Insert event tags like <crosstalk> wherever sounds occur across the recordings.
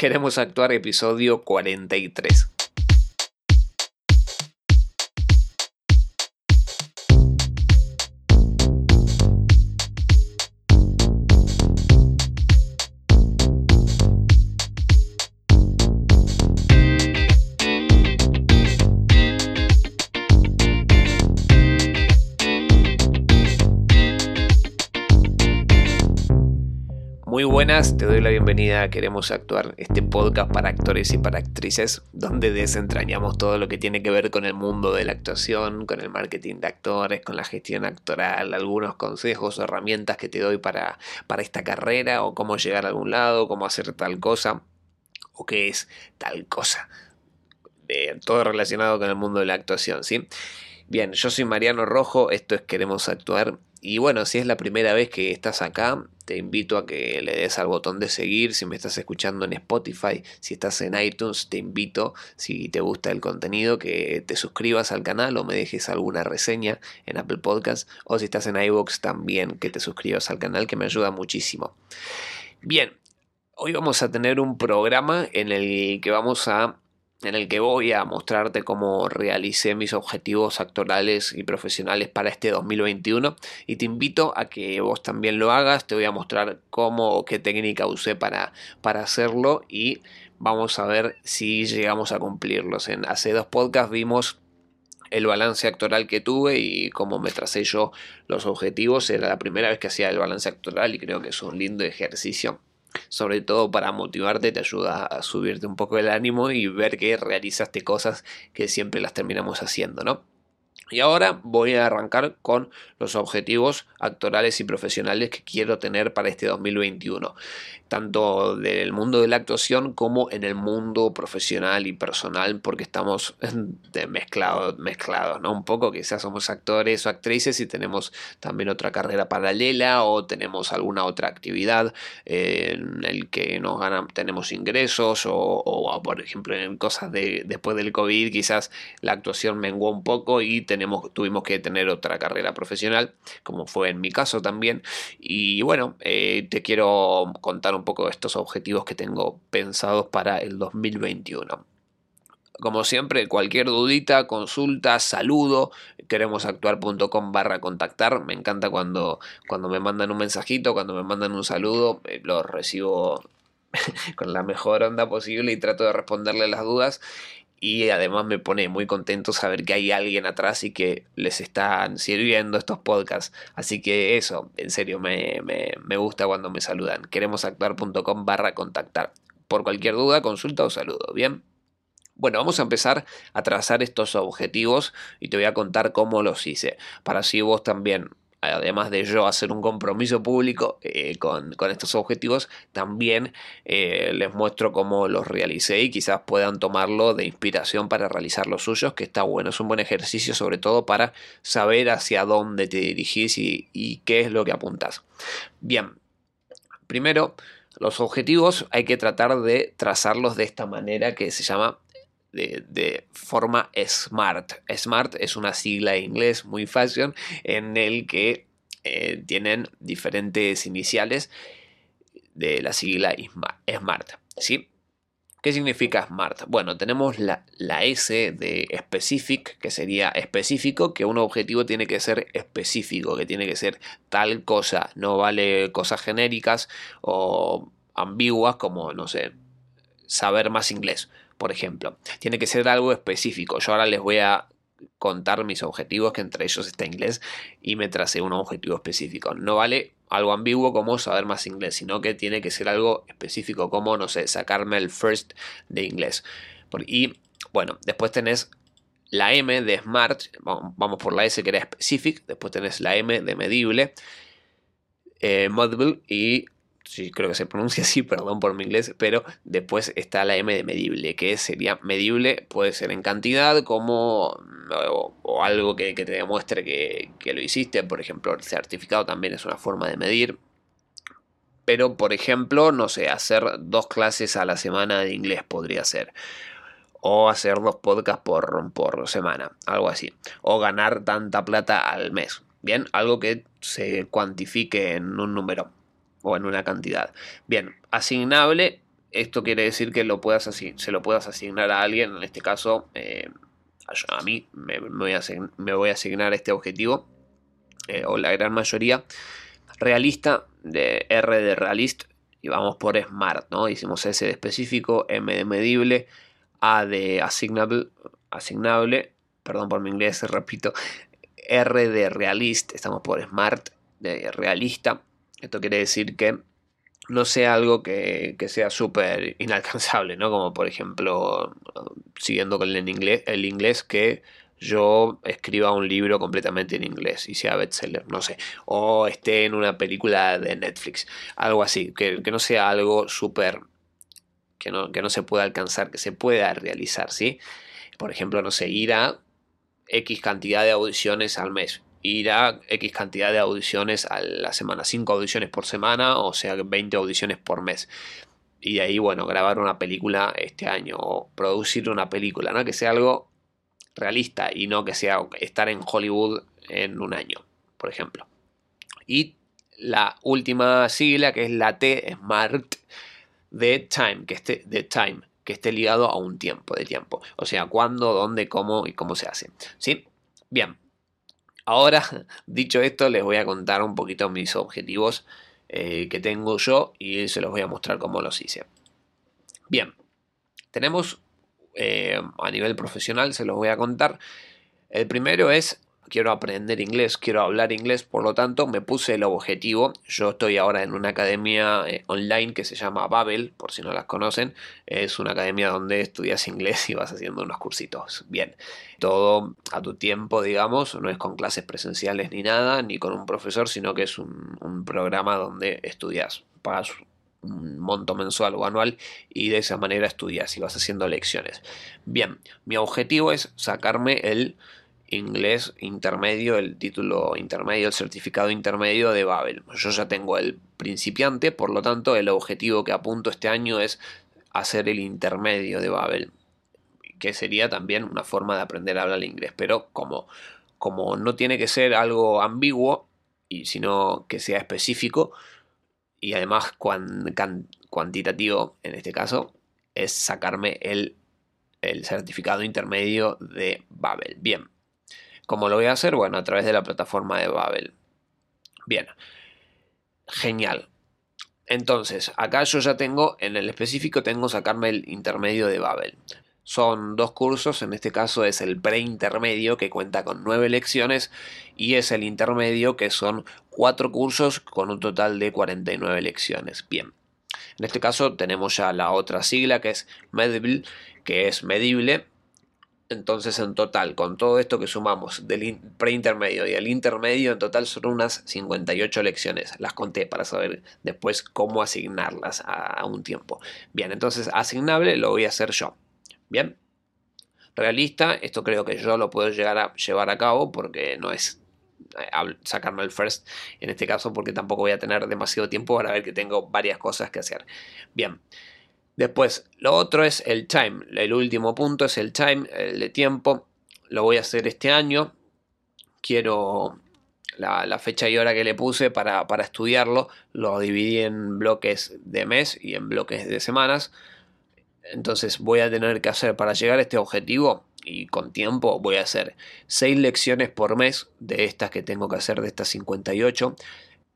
Queremos actuar episodio 43. Queremos Actuar, este podcast para actores y para actrices, donde desentrañamos todo lo que tiene que ver con el mundo de la actuación, con el marketing de actores, con la gestión actoral, algunos consejos o herramientas que te doy para, para esta carrera, o cómo llegar a algún lado, cómo hacer tal cosa, o qué es tal cosa. todo relacionado con el mundo de la actuación, ¿sí? Bien, yo soy Mariano Rojo, esto es Queremos Actuar y bueno, si es la primera vez que estás acá, te invito a que le des al botón de seguir. Si me estás escuchando en Spotify, si estás en iTunes, te invito, si te gusta el contenido, que te suscribas al canal o me dejes alguna reseña en Apple Podcast. O si estás en iVoox, también que te suscribas al canal, que me ayuda muchísimo. Bien, hoy vamos a tener un programa en el que vamos a en el que voy a mostrarte cómo realicé mis objetivos actorales y profesionales para este 2021 y te invito a que vos también lo hagas, te voy a mostrar cómo, qué técnica usé para, para hacerlo y vamos a ver si llegamos a cumplirlos. En hace dos podcasts vimos el balance actoral que tuve y cómo me tracé yo los objetivos. Era la primera vez que hacía el balance actoral y creo que es un lindo ejercicio sobre todo para motivarte, te ayuda a subirte un poco el ánimo y ver que realizaste cosas que siempre las terminamos haciendo, ¿no? Y ahora voy a arrancar con los objetivos actorales y profesionales que quiero tener para este 2021, tanto del mundo de la actuación como en el mundo profesional y personal, porque estamos <laughs> mezclados, mezclados, ¿no? Un poco, quizás somos actores o actrices y tenemos también otra carrera paralela o tenemos alguna otra actividad en el que nos ganan, tenemos ingresos o, por ejemplo, en cosas de después del COVID, quizás la actuación menguó un poco y tuvimos que tener otra carrera profesional, como fue en mi caso también. Y bueno, eh, te quiero contar un poco de estos objetivos que tengo pensados para el 2021. Como siempre, cualquier dudita, consulta, saludo, queremosactuar.com barra contactar. Me encanta cuando, cuando me mandan un mensajito, cuando me mandan un saludo, eh, lo recibo <laughs> con la mejor onda posible y trato de responderle las dudas y además me pone muy contento saber que hay alguien atrás y que les están sirviendo estos podcasts. Así que eso, en serio, me, me, gusta cuando me saludan. Queremosactuar.com barra contactar. Por cualquier duda, consulta o saludo, ¿bien? Bueno, vamos a empezar a trazar estos objetivos y te voy a contar cómo los hice. Para así vos también además de yo hacer un compromiso público eh, con, estos objetivos, también eh, les muestro cómo los realicé y quizás puedan tomarlo de inspiración para realizar los suyos, que está bueno, es un buen ejercicio sobre todo para saber hacia dónde te dirigís y, y qué es lo que apuntas. Bien, primero, los objetivos hay que tratar de trazarlos de esta manera que se llama de, forma SMART. SMART es una sigla en inglés muy fashion en el que eh, tienen diferentes iniciales de la sigla SMART. ¿sí? ¿Qué significa SMART? Bueno, tenemos la, la, S de specific, que sería específico, que un objetivo tiene que ser específico, que tiene que ser tal cosa, no vale cosas genéricas o ambiguas como, no sé, saber más inglés por ejemplo. Tiene que ser algo específico. Yo ahora les voy a contar mis objetivos, que entre ellos está inglés, y me tracé un objetivo específico. No vale algo ambiguo como saber más inglés, sino que tiene que ser algo específico como, no sé, sacarme el first de inglés. Y bueno, después tenés la M de Smart, vamos por la S que era specific, después tenés la M de medible, eh, y sí, creo que se pronuncia así, <laughs> perdón por mi inglés, pero después está la M de medible, que sería medible, puede ser en cantidad como o, algo que, te demuestre que, que, lo hiciste, por ejemplo, el certificado también es una forma de medir. Pero, por ejemplo, no sé, hacer dos clases a la semana de inglés podría ser. O hacer dos podcasts por, por semana, algo así. O ganar tanta plata al mes. Bien, algo que se cuantifique en un número o en una cantidad. Bien, asignable esto quiere decir que lo puedas se lo puedas asignar a alguien, en este caso eh, a mí me, voy a me, voy a asignar este objetivo, eh, o la gran mayoría, realista, de R de realist, y vamos por Smart, ¿no? Hicimos S de específico, M de medible, A de asignable, asignable perdón por mi inglés, <laughs> repito, R de realist, estamos por Smart, de realista. Esto quiere decir que no sea algo que, sea súper <laughs> inalcanzable, ¿no? Como por ejemplo, siguiendo con el inglés, el inglés que yo escriba un libro completamente en inglés y sea bestseller, no sé, o esté en una película de Netflix, algo así, que, no sea algo súper, que no, que no se pueda alcanzar, que se pueda realizar, ¿sí? Por ejemplo, no sé, ir a X cantidad de audiciones al mes, ir a X cantidad de audiciones a la semana, 5 audiciones por semana, o sea, 20 audiciones por mes. Y ahí, bueno, grabar una película este año o producir una película, ¿no? Que sea algo realista y no que sea estar en Hollywood en un año, por ejemplo. Y la última sigla, que es la T, Smart, de Time, que esté, de time, que esté ligado a un tiempo, de tiempo. O sea, cuándo, dónde, cómo y cómo se hace. ¿Sí? Bien. Ahora, <laughs> dicho esto, les voy a contar un poquito mis objetivos eh, que tengo yo y se los voy a mostrar cómo los hice. Bien, tenemos eh, a nivel profesional, se los voy a contar. El primero es quiero aprender inglés, quiero hablar inglés, por lo tanto me puse el objetivo. Yo estoy ahora en una academia eh, online que se llama Babel, por si no las conocen. Es una academia donde estudias inglés y vas haciendo unos cursitos. Bien, todo a tu tiempo, digamos, no es con clases presenciales ni nada, ni con un profesor, sino que es un, un programa donde estudias, pagas un monto mensual o anual y de esa manera estudias y vas haciendo lecciones. Bien, mi objetivo es sacarme el inglés intermedio, el título intermedio, el certificado intermedio de Babel. Yo ya tengo el principiante, por lo tanto el objetivo que apunto este año es hacer el intermedio de Babel, que sería también una forma de aprender a hablar inglés, pero como, como no tiene que ser algo ambiguo, y sino que sea específico, y además cuantitativo en este caso, es sacarme el, el certificado intermedio de Babel. Bien, ¿cómo lo voy a hacer? Bueno, a través de la plataforma de Babel. Bien, genial. Entonces, acá yo ya tengo, en el específico tengo sacarme el intermedio de Babel. Son dos cursos, en este caso es el preintermedio que cuenta con nueve lecciones y es el intermedio que son cuatro cursos con un total de 49 lecciones. Bien, en este caso tenemos ya la otra sigla que es Medible, que es medible. Entonces en total, con todo esto que sumamos del preintermedio y el intermedio, en total son unas 58 lecciones. Las conté para saber después cómo asignarlas a un tiempo. Bien, entonces asignable lo voy a hacer yo. Bien. Realista, esto creo que yo lo puedo llegar a llevar a cabo porque no es eh, sacarme el first en este caso porque tampoco voy a tener demasiado tiempo para ver que tengo varias cosas que hacer. Bien. Después, lo otro es el time. El último punto es el time, el de tiempo. Lo voy a hacer este año. Quiero la, fecha y hora que le puse para, para estudiarlo. Lo dividí en bloques de mes y en bloques de semanas. Entonces voy a tener que hacer para llegar a este objetivo y con tiempo voy a hacer 6 lecciones por mes de estas que tengo que hacer de estas 58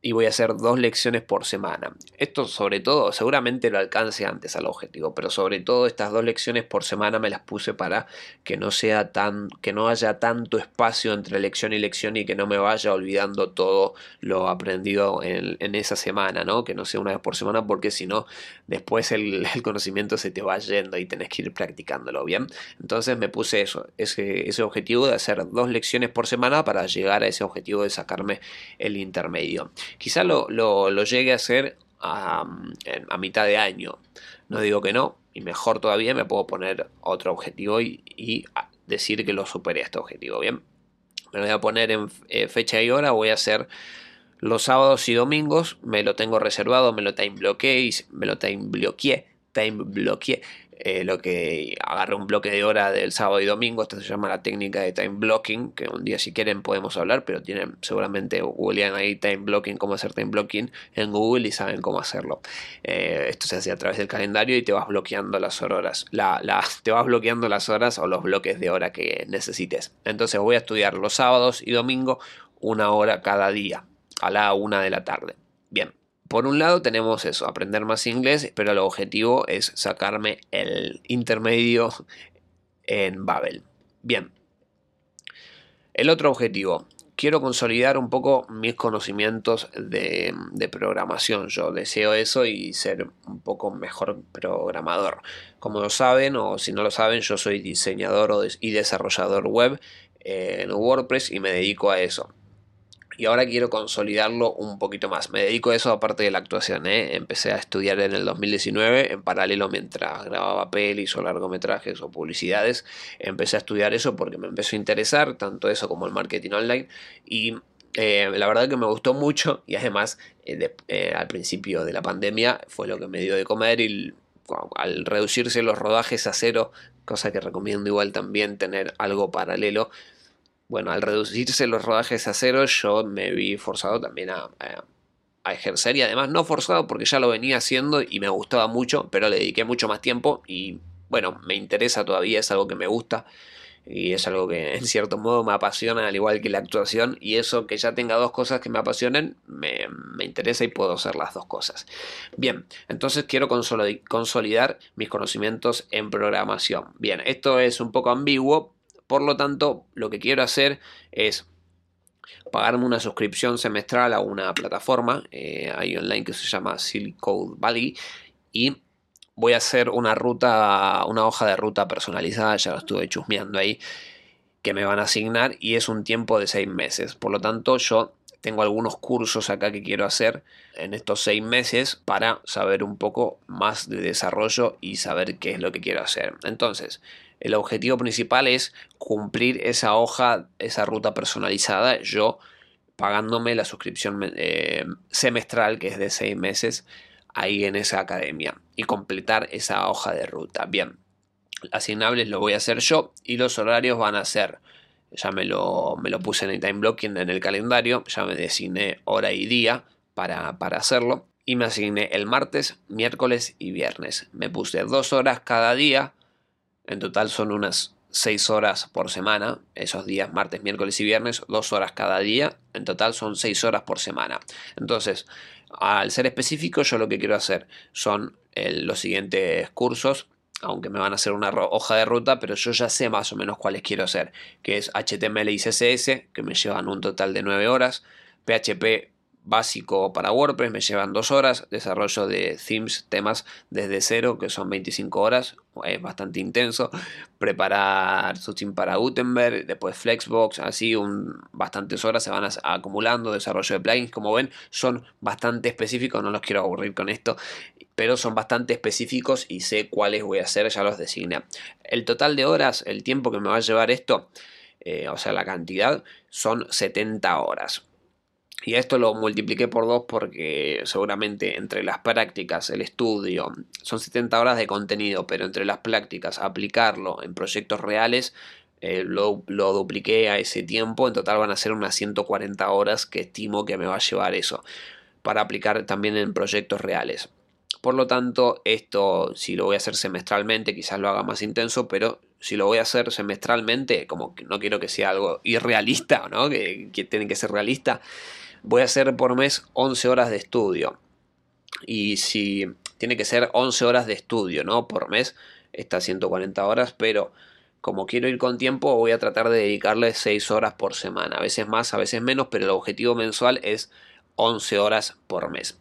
y voy a hacer dos lecciones por semana. Esto sobre todo, seguramente lo alcance antes al objetivo, pero sobre todo estas dos lecciones por semana me las puse para que no sea tan, que no haya tanto espacio entre lección y lección y que no me vaya olvidando todo lo aprendido en, esa semana, ¿no? Que no sea una vez por semana, porque si no, después <laughs> el, conocimiento se te va yendo y tenés que ir practicándolo bien. Entonces me puse eso, ese, ese objetivo de hacer dos lecciones por semana para llegar a ese objetivo de sacarme el intermedio. Quizá lo, llegue a hacer a, mitad de año. No digo que no, y mejor todavía me puedo poner otro objetivo y, decir que lo superé este objetivo. Bien, me lo voy a poner en eh, fecha y hora, voy a hacer los sábados y domingos, me lo tengo reservado, me lo time bloqueé, me lo time bloqueé time bloqueé eh, lo que agarré un bloque de hora del sábado y domingo, esto se llama la técnica de time blocking, que un día si quieren podemos hablar, pero tienen seguramente googlean ahí time blocking, cómo hacer time blocking en Google y saben cómo hacerlo. Eh, esto se hace a través del calendario y te vas bloqueando las horas, la, te vas bloqueando las horas o los bloques de hora que necesites. Entonces voy a estudiar los sábados y domingo una hora cada día a la una de la tarde. Bien, por un lado tenemos eso, aprender más inglés, pero el objetivo es sacarme el intermedio en Babel. Bien. El otro objetivo, quiero consolidar un poco mis conocimientos de, programación. Yo deseo eso y ser un poco mejor programador. Como lo saben, o si no lo saben, yo soy diseñador y desarrollador web en WordPress y me dedico a eso y ahora quiero consolidarlo un poquito más. Me dedico a eso aparte de la actuación. ¿eh? Empecé a estudiar en el 2019 en paralelo mientras grababa pelis o largometrajes o publicidades. Empecé a estudiar eso porque me empezó a interesar tanto eso como el marketing online y eh, la verdad que me gustó mucho y además eh, al principio de la pandemia fue lo que me dio de comer y al reducirse los rodajes a cero, cosa que recomiendo igual también tener algo paralelo, bueno, al reducirse los rodajes a cero, yo me vi forzado también a, ejercer y además no forzado porque ya lo venía haciendo y me gustaba mucho, pero le dediqué mucho más tiempo y bueno, me interesa todavía, es algo que me gusta y es algo que <laughs> en cierto modo me apasiona al igual que la actuación y eso que ya tenga dos cosas que me apasionen me, me interesa y puedo hacer las dos cosas. Bien, entonces quiero consolidar mis conocimientos en programación. Bien, esto es un poco ambiguo por lo tanto, lo que quiero hacer es pagarme una suscripción semestral a una plataforma eh, online que se llama Silk Code Valley y voy a hacer una ruta, una hoja de ruta personalizada, ya lo estuve chusmeando ahí, que me van a asignar y es un tiempo de seis meses. Por lo tanto, yo tengo algunos cursos acá que quiero hacer en estos seis meses para saber un poco más de desarrollo y saber qué es lo que quiero hacer. Entonces, el objetivo principal es cumplir esa hoja, esa ruta personalizada, yo pagándome la suscripción eh, semestral que es de seis meses ahí en esa academia y completar esa hoja de ruta. Bien, asignables lo voy a hacer yo y los horarios van a ser, ya me lo, me lo puse en el time blocking en el calendario, ya me designé hora y día para, para hacerlo y me asigné el martes, miércoles y viernes. Me puse dos horas cada día en total son unas 6 horas por semana, esos días martes, miércoles y viernes, 2 horas cada día, en total son 6 horas por semana. Entonces, al ser específico, yo lo que quiero hacer son los siguientes cursos, aunque me van a hacer una hoja de ruta, pero yo ya sé más o menos cuáles quiero hacer, que es HTML y CSS, que me llevan un total de 9 horas, PHP básico para WordPress me llevan dos horas, desarrollo de themes, temas desde cero, que son 25 horas, es bastante intenso, preparar su para Gutenberg, después Flexbox, así un, bastantes horas se van acumulando, desarrollo de plugins, como ven, son bastante específicos, no los quiero aburrir con esto, pero son bastante específicos y sé cuáles voy a hacer, ya los designé. El total de horas, el tiempo que me va a llevar esto, eh, o sea, la cantidad, son 70 horas. Y esto lo multipliqué por dos porque seguramente entre las prácticas, el estudio, son 70 horas de contenido, pero entre las prácticas, aplicarlo en proyectos reales, eh, lo, lo, dupliqué a ese tiempo. En total van a ser unas 140 horas que estimo que me va a llevar eso para aplicar también en proyectos reales. Por lo tanto, esto si lo voy a hacer semestralmente, quizás lo haga más intenso, pero si lo voy a hacer semestralmente, como que no quiero que sea algo irrealista, ¿no? que, que tiene que ser realista, voy a hacer por mes 11 horas de estudio. Y si tiene que ser 11 horas de estudio, ¿no? Por mes, está 140 horas, pero como quiero ir con tiempo, voy a tratar de dedicarle 6 horas por semana. A veces más, a veces menos, pero el objetivo mensual es 11 horas por mes.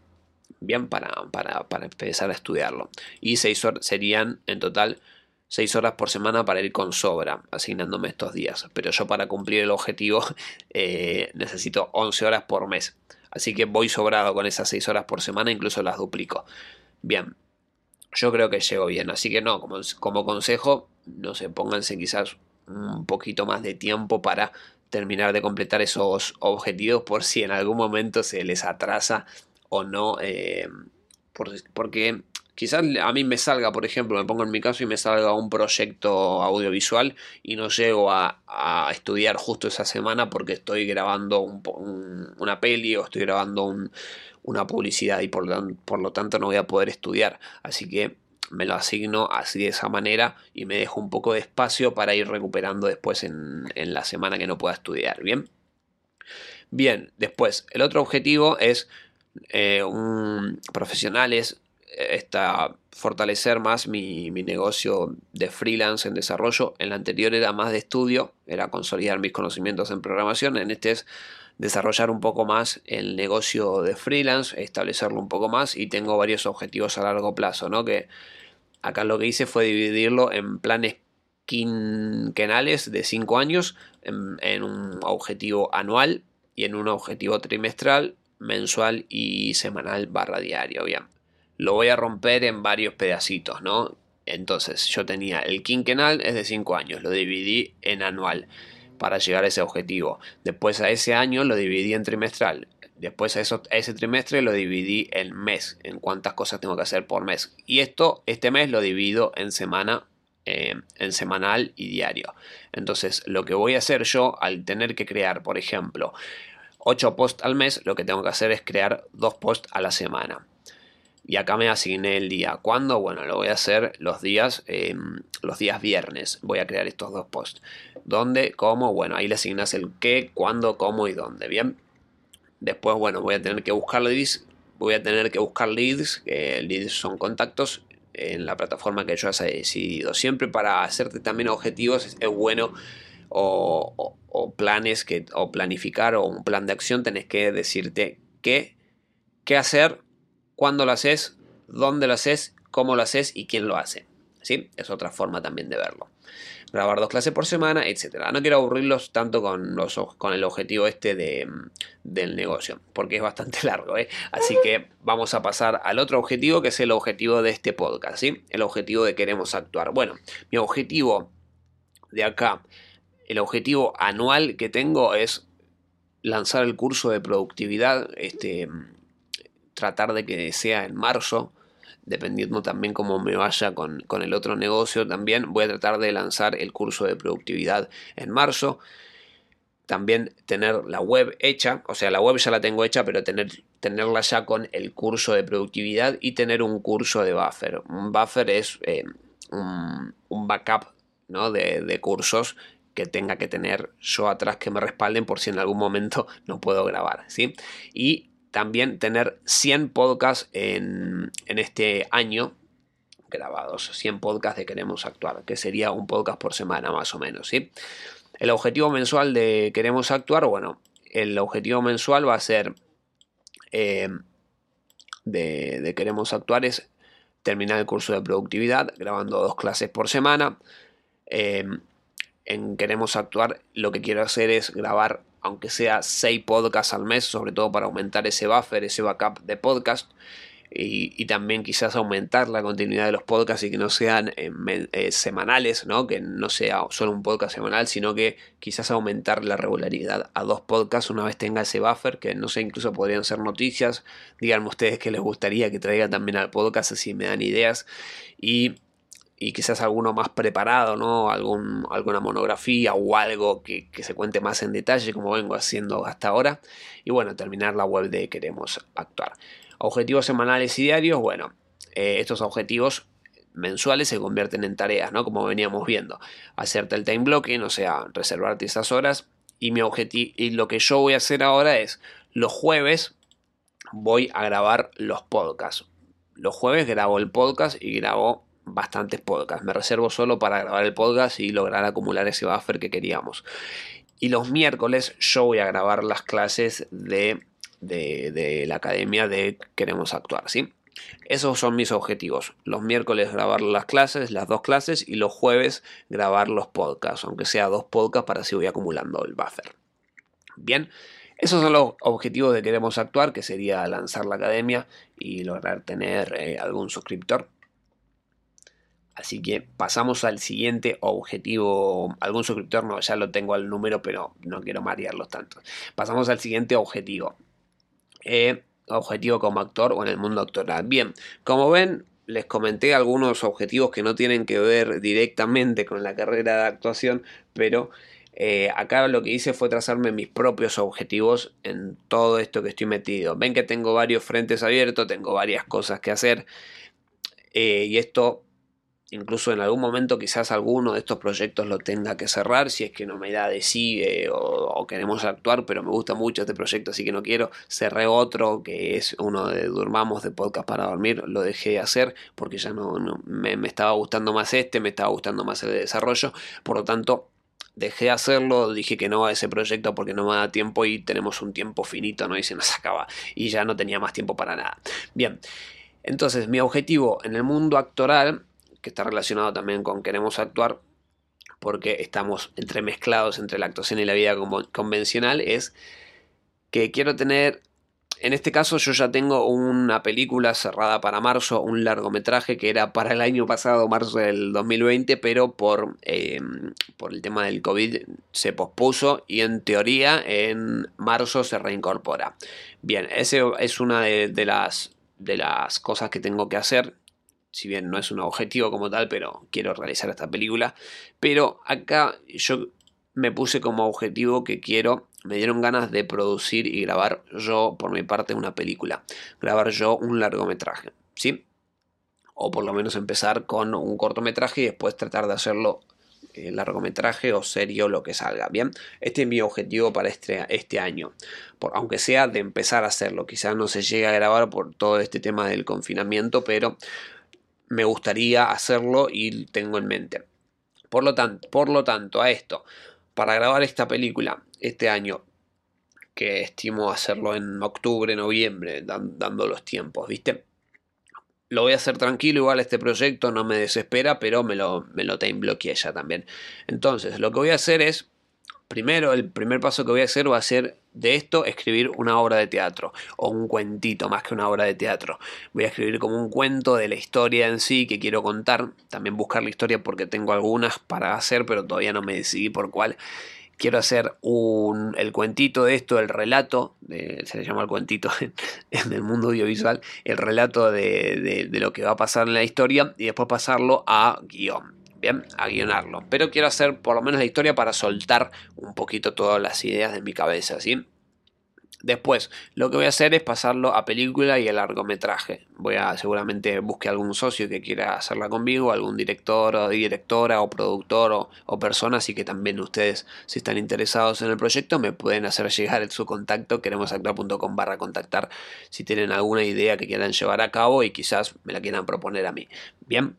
Bien, para, para, para empezar a estudiarlo. Y 6 horas serían en total 6 horas por semana para ir con sobra, asignándome estos días. Pero yo para cumplir el objetivo <laughs> eh, necesito 11 horas por mes. Así que voy sobrado con esas 6 horas por semana, incluso las duplico. Bien, yo creo que llego bien. Así que no, como, como consejo, no sé, pónganse quizás un poquito más de tiempo para terminar de completar esos objetivos por si en algún momento se les atrasa o no. Eh, porque Quizás a mí me salga, por ejemplo, me pongo en mi caso y me salga un proyecto audiovisual y no llego a, estudiar justo esa semana porque estoy grabando una peli o estoy grabando una publicidad y por, por lo tanto no voy a poder estudiar. Así que me lo asigno así de esa manera y me dejo un poco de espacio para ir recuperando después en, la semana que no pueda estudiar. Bien. Bien, después, el otro objetivo es eh, un, profesionales está fortalecer más mi, negocio de freelance en desarrollo. En la anterior era más de estudio, era consolidar mis conocimientos en programación. En este es desarrollar un poco más el negocio de freelance, establecerlo un poco más y tengo varios objetivos a largo plazo, ¿no? Que acá lo que hice fue dividirlo en planes quinquenales de 5 años, en, en un objetivo anual y en un objetivo trimestral, mensual y semanal barra diario, bien lo voy a romper en varios pedacitos, ¿no? Entonces yo tenía el quinquenal, es de 5 años, lo dividí en anual para llegar a ese objetivo. Después a ese año lo dividí en trimestral. Después a, eso, ese trimestre lo dividí en mes, en cuántas cosas tengo que hacer por mes. Y esto, este mes lo divido en semana, eh, en semanal y diario. Entonces lo que voy a hacer yo al tener que crear, por ejemplo, 8 posts al mes, lo que tengo que hacer es crear 2 posts a la semana. Y acá me asigné el día. ¿Cuándo? Bueno, lo voy a hacer los días, em, los días viernes. Voy a crear estos dos posts. ¿Dónde? ¿Cómo? Bueno, ahí le asignas el qué, cuándo, cómo y dónde. Bien. Después, bueno, voy a tener que buscar leads. Voy a tener que buscar leads. leads son contactos en la plataforma que yo haya decidido. Siempre para hacerte también objetivos es, bueno o, o, planes que, o planificar o un plan de acción. Tenés que decirte qué, qué hacer cuándo lo haces, dónde lo haces, cómo lo haces y quién lo hace. ¿Sí? Es otra forma también de verlo. Grabar dos clases por semana, etc. No quiero aburrirlos tanto con, los, con el objetivo este de, del negocio, porque es bastante <laughs> largo. ¿eh? Así que vamos a pasar al otro objetivo, que es el objetivo de este podcast. ¿sí? El objetivo de queremos actuar. Bueno, mi objetivo de acá, el objetivo anual que tengo es lanzar el curso de productividad este, tratar de que sea en marzo, dependiendo también cómo me vaya con, el otro negocio también, voy a tratar de lanzar el curso de productividad en marzo. También tener la web hecha, o sea, la web ya la tengo hecha, pero tener, tenerla ya con el curso de productividad y tener un curso de buffer. Un buffer es eh, un, backup ¿no? de, de cursos que tenga que tener yo atrás que me respalden por si en algún momento <laughs> no puedo grabar, ¿sí? Y también tener 100 podcasts en, este año grabados, 100 podcasts de Queremos Actuar, que sería un podcast por semana más o menos, ¿sí? El objetivo mensual de Queremos Actuar, bueno, el objetivo mensual va a ser eh, de, Queremos Actuar es terminar el curso de productividad grabando dos clases por semana. Eh, en Queremos Actuar lo que quiero hacer es grabar aunque sea 6 podcasts al mes, sobre todo para aumentar ese buffer, ese backup de podcast. Y, también quizás aumentar la continuidad de los podcasts y que no sean eh, eh, semanales, ¿no? que no sea solo un podcast semanal, sino que quizás aumentar la regularidad a dos podcasts una vez tenga ese buffer, que no sé, incluso podrían ser noticias. Díganme ustedes que les gustaría que traiga también al podcast, así me dan ideas. Y y quizás alguno más preparado, ¿no? Algún, alguna monografía o algo que, se cuente más en detalle como vengo haciendo hasta ahora. Y bueno, terminar la web de Queremos Actuar. Objetivos semanales y diarios, bueno, eh, estos objetivos mensuales se convierten en tareas, ¿no? Como veníamos viendo. Hacerte el time blocking, o sea, reservarte esas horas. Y, mi y lo que yo voy a hacer ahora es, los jueves voy a grabar los podcasts. Los jueves grabo el podcast y grabo bastantes podcasts. Me reservo solo para grabar el podcast y lograr acumular ese buffer que queríamos. Y los miércoles yo voy a grabar las clases de, de, la academia de Queremos Actuar, ¿sí? Esos son mis objetivos. Los miércoles grabar las clases, las dos clases, y los jueves grabar los podcasts, aunque sea dos podcasts para así voy acumulando el buffer. Bien, esos son los objetivos de Queremos Actuar, que sería lanzar la academia y lograr tener eh, algún suscriptor. Así que pasamos al siguiente objetivo. Algún suscriptor no, ya lo tengo al número, pero no quiero marearlos tanto. Pasamos al siguiente objetivo. Eh, objetivo como actor o en el mundo actoral. Bien, como ven, les comenté algunos objetivos que no tienen que ver directamente con la carrera de actuación, pero eh, acá lo que hice fue trazarme mis propios objetivos en todo esto que estoy metido. Ven que tengo varios frentes abiertos, tengo varias cosas que hacer eh, y esto incluso en algún momento quizás alguno de estos proyectos lo tenga que cerrar si es que no me da de sí o, queremos actuar, pero me gusta mucho este proyecto, así que no quiero. Cerré otro que es uno de Durmamos de Podcast para Dormir, lo dejé de hacer porque ya no, me, me, estaba gustando más este, me estaba gustando más el de desarrollo, por lo tanto dejé de hacerlo, dije que no a ese proyecto porque no me da tiempo y tenemos un tiempo finito, ¿no? Y se nos acaba y ya no tenía más tiempo para nada. Bien, entonces mi objetivo en el mundo actoral que está relacionado también con queremos actuar, porque estamos entremezclados entre la actuación y la vida convencional, es que quiero tener, en este caso yo ya tengo una película cerrada para marzo, un largometraje que era para el año pasado, marzo del 2020, pero por, em, por el tema del COVID se pospuso y en teoría en marzo se reincorpora. Bien, esa es una de, las, de las cosas que tengo que hacer si bien no es un objetivo como tal, pero quiero realizar esta película. Pero acá yo me puse como objetivo que quiero, me dieron ganas de producir y grabar yo por mi parte una película, grabar yo un largometraje, ¿sí? O por lo menos empezar con un cortometraje y después tratar de hacerlo eh, largometraje o serio, lo que salga. Bien, este es mi objetivo para este, este año, por, aunque sea de empezar a hacerlo. Quizás no se llegue a grabar por todo este tema del confinamiento, pero me gustaría hacerlo y tengo en mente. Por lo tanto, por lo tanto a esto, para grabar esta película este año, que estimo hacerlo en octubre, noviembre, dando los tiempos, ¿viste? Lo voy a hacer tranquilo, igual este proyecto no me desespera, pero me lo, me lo bloqueé ya también. Entonces, lo que voy a hacer es Primero, el primer paso que voy a hacer va a ser de esto escribir una obra de teatro o un cuentito más que una obra de teatro. Voy a escribir como un cuento de la historia en sí que quiero contar. También buscar la historia porque tengo algunas para hacer, pero todavía no me decidí por cuál. Quiero hacer un, el cuentito de esto, el relato, se le llama el cuentito <laughs> en, el mundo audiovisual, el relato de, de lo que va a pasar en la historia y después pasarlo a guion bien, a guionarlo. Pero quiero hacer por lo menos la historia para soltar un poquito todas las ideas de mi cabeza, ¿sí? Después, lo que voy a hacer es pasarlo a película y a largometraje. Voy a seguramente busque algún socio que quiera hacerla conmigo, algún director o directora o productor o, persona, así que también ustedes, si están interesados en el proyecto, me pueden hacer llegar <laughs> su contacto, queremosactuar.com barra contactar, si tienen alguna idea que quieran llevar a cabo y quizás me la quieran proponer a mí. Bien,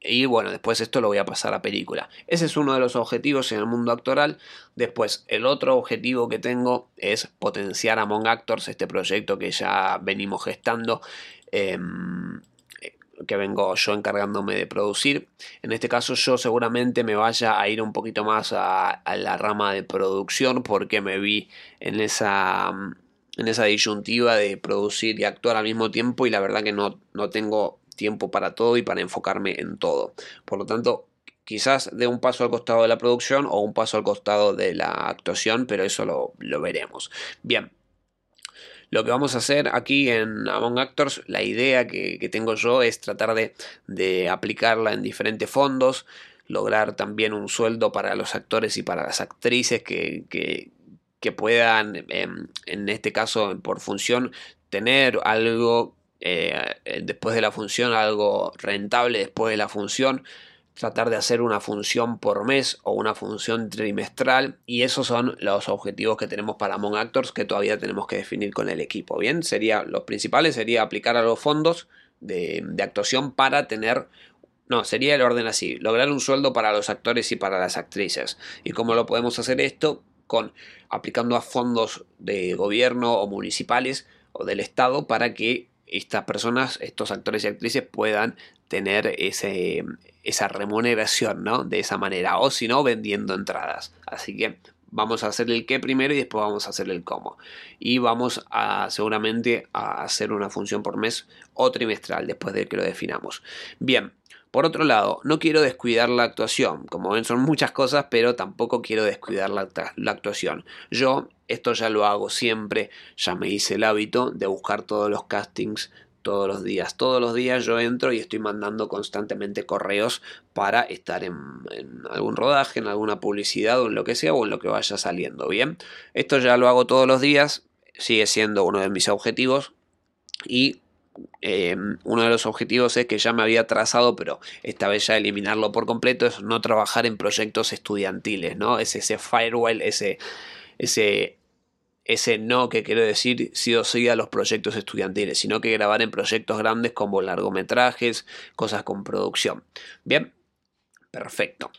y bueno, después esto lo voy a pasar a película. Ese es uno de los objetivos en el mundo actoral. Después, el otro objetivo que tengo es potenciar Among Actors, este proyecto que ya venimos gestando. Em, que vengo yo encargándome de producir. En este caso yo seguramente me vaya a ir un poquito más a, a la rama de producción porque me vi en esa, en esa disyuntiva de producir y actuar al mismo tiempo y la verdad que no, no tengo tiempo para todo y para enfocarme en todo. Por lo tanto, quizás de un paso al costado de la producción o un paso al costado de la actuación, pero eso lo, veremos. Bien, lo que vamos a hacer aquí en Among Actors, la idea que, tengo yo es tratar de, aplicarla en diferentes fondos, lograr también un sueldo para los actores y para las actrices que, que, puedan, em, en este caso por función, tener algo eh, después de la función algo rentable después de la función tratar de hacer una función por mes o una función trimestral y esos son los objetivos que tenemos para Among Actors que todavía tenemos que definir con el equipo bien sería los principales sería aplicar a los fondos de, de actuación para tener no, sería el orden así, lograr un sueldo para los actores y para las actrices. ¿Y cómo lo podemos hacer esto? Con aplicando a fondos de gobierno o municipales o del Estado para que estas personas, estos actores y actrices puedan tener ese, esa remuneración, ¿no? De esa manera, o si no, vendiendo entradas. Así que vamos a hacer el qué primero y después vamos a hacer el cómo. Y vamos a seguramente a hacer una función por mes o trimestral después de que lo definamos. Bien, por otro lado, no quiero descuidar la actuación. Como ven, son muchas cosas, pero tampoco quiero descuidar la, actuación. Yo esto ya lo hago siempre, ya me hice el hábito de buscar todos los castings todos los días. Todos los días yo entro y estoy mandando constantemente correos para estar en, algún rodaje, en alguna publicidad o en lo que sea o en lo que vaya saliendo. Bien, esto ya lo hago todos los días, sigue siendo uno de mis objetivos y eh, uno de los objetivos es que ya me había trazado, pero esta vez ya eliminarlo por completo, es no trabajar en proyectos estudiantiles, ¿no? Es ese firewall, ese, ese ese no que quiero decir sí o sí a los proyectos estudiantiles, sino que grabar en proyectos grandes como largometrajes, cosas con producción. Bien, perfecto.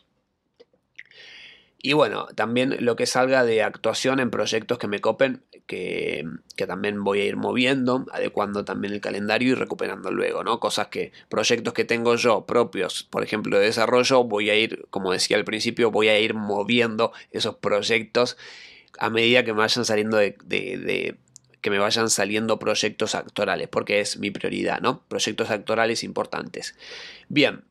Y bueno, también lo que salga de actuación en proyectos que me copen, que, que, también voy a ir moviendo, adecuando también el calendario y recuperando luego, ¿no? Cosas que, proyectos que tengo yo propios, por ejemplo, de desarrollo, voy a ir, como decía al principio, voy a ir moviendo esos proyectos a medida que me vayan saliendo de, que me vayan saliendo proyectos actorales, porque es mi prioridad, ¿no? Proyectos actorales importantes. Bien,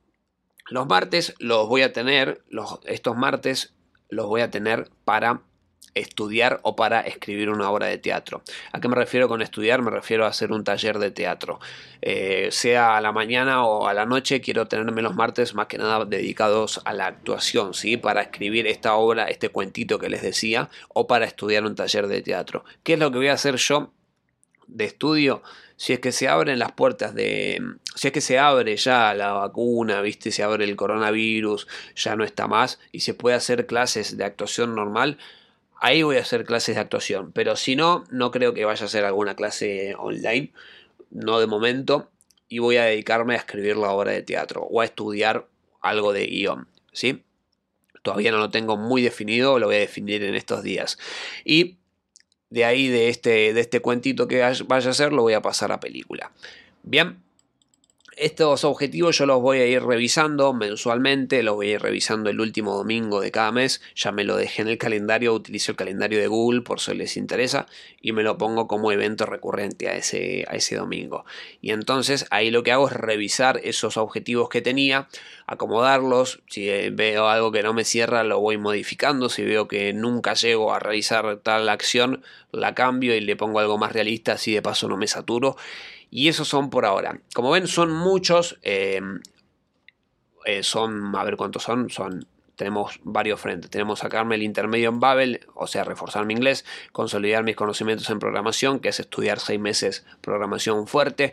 los martes los voy a tener, los, estos martes los voy a tener para estudiar o para escribir una obra de teatro. ¿A qué me refiero con estudiar? Me refiero a hacer un taller de teatro. Eh, sea a la mañana o a la noche, quiero tenerme los martes más que nada dedicados a la actuación, ¿sí? Para escribir esta obra, este cuentito que les decía, o para estudiar un taller de teatro. ¿Qué es lo que voy a hacer yo de estudio? Si es que se abren las puertas de... Si es que se abre ya la vacuna, ¿viste? Se abre el coronavirus, ya no está más y se puede hacer clases de actuación normal, ahí voy a hacer clases de actuación. Pero si no, no creo que vaya a hacer alguna clase online, no de momento, y voy a dedicarme a escribir la obra de teatro o a estudiar algo de guion, ¿sí? Todavía no lo tengo muy definido, lo voy a definir en estos días. Y de ahí, de este, de este cuentito que vaya a hacer, lo voy a pasar a película. Bien, estos objetivos yo los voy a ir revisando mensualmente, los voy a ir revisando el último domingo de cada mes, ya me lo dejé en el calendario, utilizo el calendario de Google por si les interesa y me lo pongo como evento recurrente a ese, a ese domingo. Y entonces ahí lo que hago es revisar esos objetivos que tenía, acomodarlos, si veo algo que no me cierra lo voy modificando, si veo que nunca llego a realizar tal acción, la cambio y le pongo algo más realista, así de paso no me saturo y esos son por ahora. Como ven, son muchos. Eh, eh, son, a ver cuántos son. Son tenemos varios frentes. Tenemos sacarme el intermedio en Babel, o sea, reforzar mi inglés, consolidar mis conocimientos en programación, que es estudiar seis meses programación fuerte,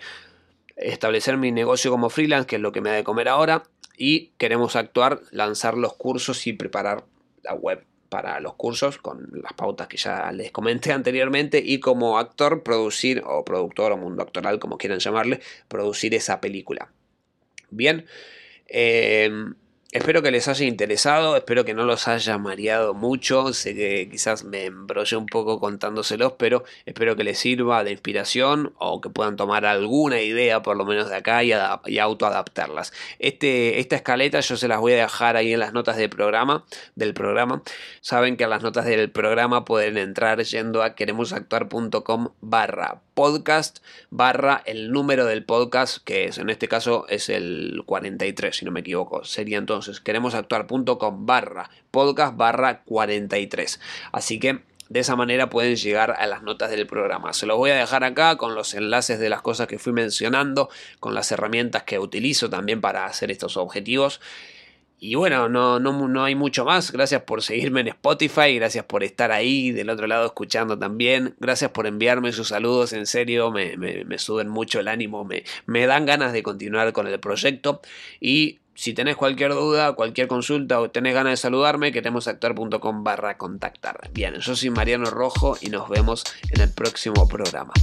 establecer mi negocio como freelance, que es lo que me da de comer ahora, y queremos actuar, lanzar los cursos y preparar la web para los cursos con las pautas que ya les comenté anteriormente y como actor producir o productor o mundo actoral como quieran llamarle producir esa película. Bien eh, Espero que les haya interesado, espero que no los haya mareado mucho, sé que quizás me embrollé un poco contándoselos, pero espero que les sirva de inspiración o que puedan tomar alguna idea por lo menos de acá y, y autoadaptarlas. Este, esta escaleta yo se las voy a dejar ahí en las notas del programa, del programa. Saben que a las notas del programa pueden entrar yendo a queremosactuar.com barra podcast barra el número del podcast que es en este caso es el 43 si no me equivoco sería entonces entonces, actuar.com barra podcast barra 43. Así que de esa manera pueden llegar a las notas del programa. Se los voy a dejar acá con los enlaces de las cosas que fui mencionando, con las herramientas que utilizo también para hacer estos objetivos. Y bueno, no, no, no, hay mucho más. Gracias por seguirme en Spotify, gracias por estar ahí del otro lado escuchando también. Gracias por enviarme sus saludos, en serio, me, me, suben mucho el ánimo, me, me dan ganas de continuar con el proyecto. Y si tenés cualquier duda, cualquier consulta o tenés ganas de saludarme, queremosactuar.com barra contactar. Bien, yo soy Mariano Rojo y nos vemos en el próximo programa.